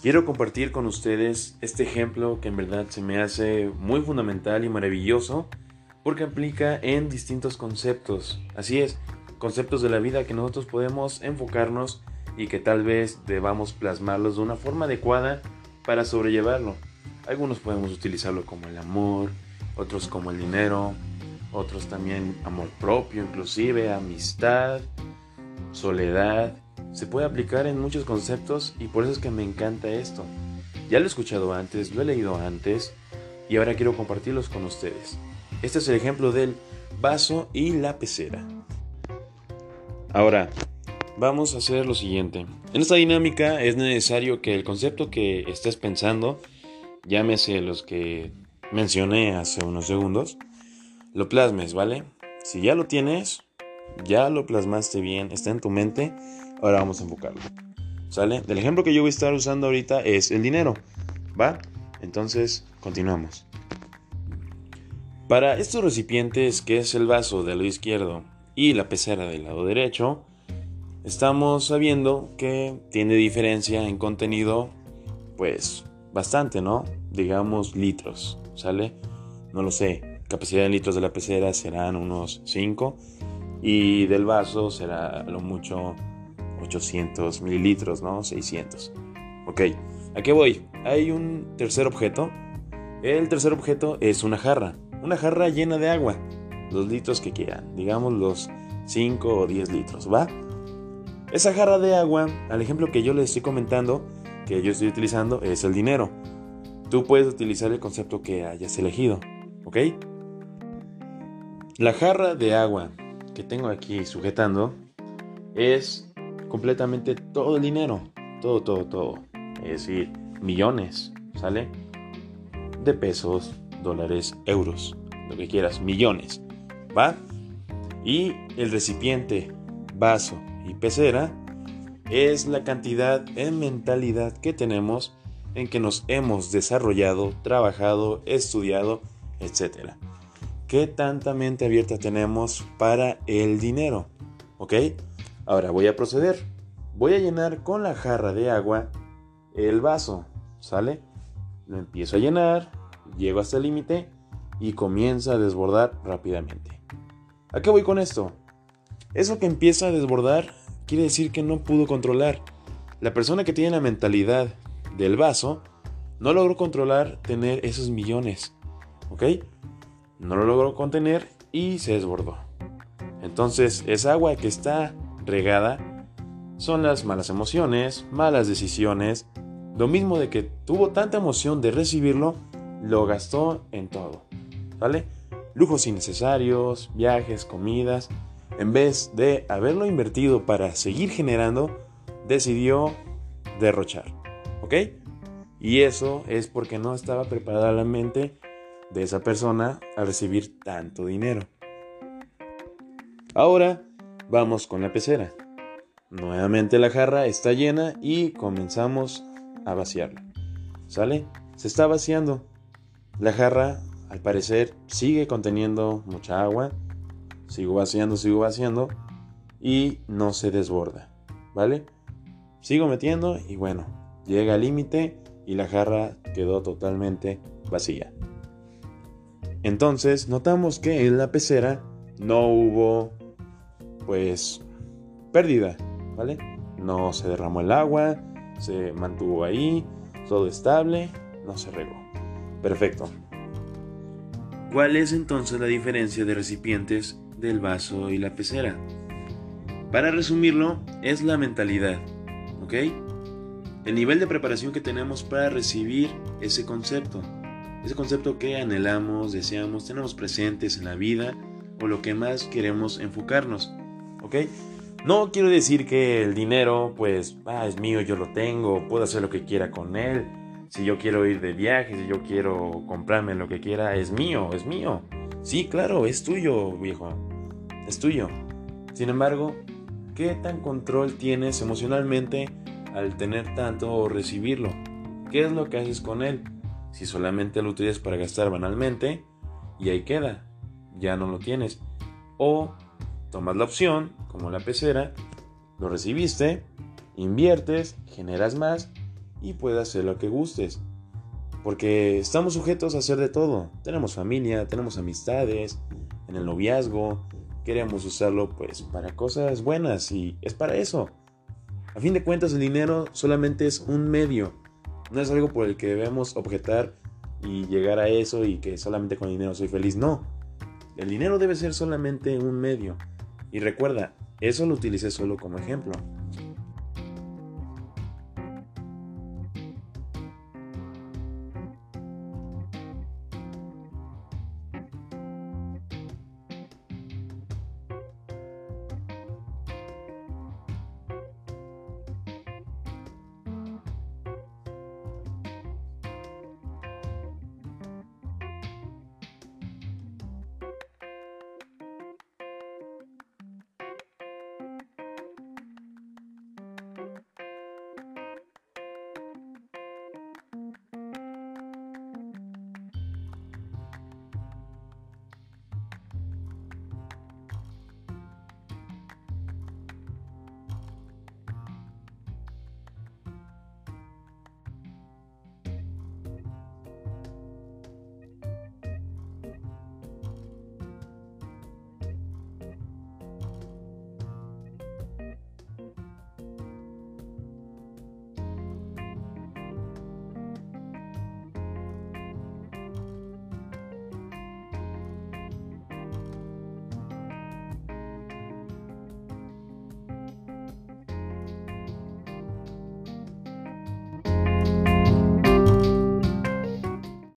quiero compartir con ustedes este ejemplo que en verdad se me hace muy fundamental y maravilloso porque aplica en distintos conceptos. Así es, conceptos de la vida que nosotros podemos enfocarnos y que tal vez debamos plasmarlos de una forma adecuada para sobrellevarlo. Algunos podemos utilizarlo como el amor, otros como el dinero, otros también amor propio, inclusive amistad, soledad. Se puede aplicar en muchos conceptos y por eso es que me encanta esto. Ya lo he escuchado antes, lo he leído antes y ahora quiero compartirlos con ustedes. Este es el ejemplo del vaso y la pecera. Ahora, vamos a hacer lo siguiente. En esta dinámica es necesario que el concepto que estés pensando, llámese los que mencioné hace unos segundos, lo plasmes, ¿vale? Si ya lo tienes, ya lo plasmaste bien, está en tu mente, ahora vamos a enfocarlo. ¿Sale? El ejemplo que yo voy a estar usando ahorita es el dinero, ¿va? Entonces, continuamos. Para estos recipientes, que es el vaso del lado izquierdo y la pecera del lado derecho, estamos sabiendo que tiene diferencia en contenido, pues bastante, ¿no? Digamos litros, ¿sale? No lo sé, capacidad de litros de la pecera serán unos 5 y del vaso será lo mucho 800 mililitros, ¿no? 600. Ok, ¿a qué voy? Hay un tercer objeto. El tercer objeto es una jarra. Una jarra llena de agua. Los litros que quieran. Digamos los 5 o 10 litros, ¿va? Esa jarra de agua, al ejemplo que yo les estoy comentando, que yo estoy utilizando, es el dinero. Tú puedes utilizar el concepto que hayas elegido, ¿ok? La jarra de agua que tengo aquí sujetando es completamente todo el dinero, todo, todo, todo. Es decir, millones, ¿sale? De pesos, dólares, euros, lo que quieras, millones, ¿va? Y el recipiente, vaso y pecera es la cantidad en mentalidad que tenemos en que nos hemos desarrollado, trabajado, estudiado, etc. ¿Qué tanta mente abierta tenemos para el dinero? ¿Ok? Ahora voy a proceder. Voy a llenar con la jarra de agua el vaso, ¿sale? Lo empiezo a llenar, llego hasta el límite y comienza a desbordar rápidamente. ¿A qué voy con esto? Eso que empieza a desbordar quiere decir que no pudo controlar. La persona que tiene la mentalidad del vaso no logró controlar tener esos millones. ¿Ok? No lo logró contener y se desbordó. Entonces, esa agua que está son las malas emociones, malas decisiones, lo mismo de que tuvo tanta emoción de recibirlo, lo gastó en todo. ¿Vale? Lujos innecesarios, viajes, comidas. En vez de haberlo invertido para seguir generando, decidió derrochar. ¿Ok? Y eso es porque no estaba preparada la mente de esa persona a recibir tanto dinero. Ahora vamos con la pecera. Nuevamente la jarra está llena y comenzamos a vaciarla. ¿Sale? Se está vaciando. La jarra al parecer sigue conteniendo mucha agua. Sigo vaciando, sigo vaciando. Y no se desborda. ¿Vale? Sigo metiendo y bueno, llega al límite y la jarra quedó totalmente vacía. Entonces notamos que en la pecera no hubo pues pérdida, ¿vale? No se derramó el agua, se mantuvo ahí, todo estable, no se regó. Perfecto. ¿Cuál es entonces la diferencia de recipientes del vaso y la pecera? Para resumirlo, es la mentalidad, ¿ok? El nivel de preparación que tenemos para recibir ese concepto. Ese concepto que anhelamos, deseamos, tenemos presentes en la vida o lo que más queremos enfocarnos, ¿ok? No quiero decir que el dinero, pues, ah, es mío, yo lo tengo, puedo hacer lo que quiera con él, si yo quiero ir de viaje, si yo quiero comprarme lo que quiera, es mío, es mío. Sí, claro, es tuyo, viejo. Es tuyo. Sin embargo, ¿qué tan control tienes emocionalmente al tener tanto o recibirlo? ¿Qué es lo que haces con él? Si solamente lo utilizas para gastar banalmente, y ahí queda, ya no lo tienes. O tomas la opción, como la pecera, lo recibiste, inviertes, generas más y puedes hacer lo que gustes. Porque estamos sujetos a hacer de todo. Tenemos familia, tenemos amistades, en el noviazgo, queremos usarlo pues para cosas buenas y es para eso. A fin de cuentas el dinero solamente es un medio, no es algo por el que debemos objetar y llegar a eso y que solamente con dinero soy feliz, no. El dinero debe ser solamente un medio. Y recuerda, eso lo utilicé solo como ejemplo.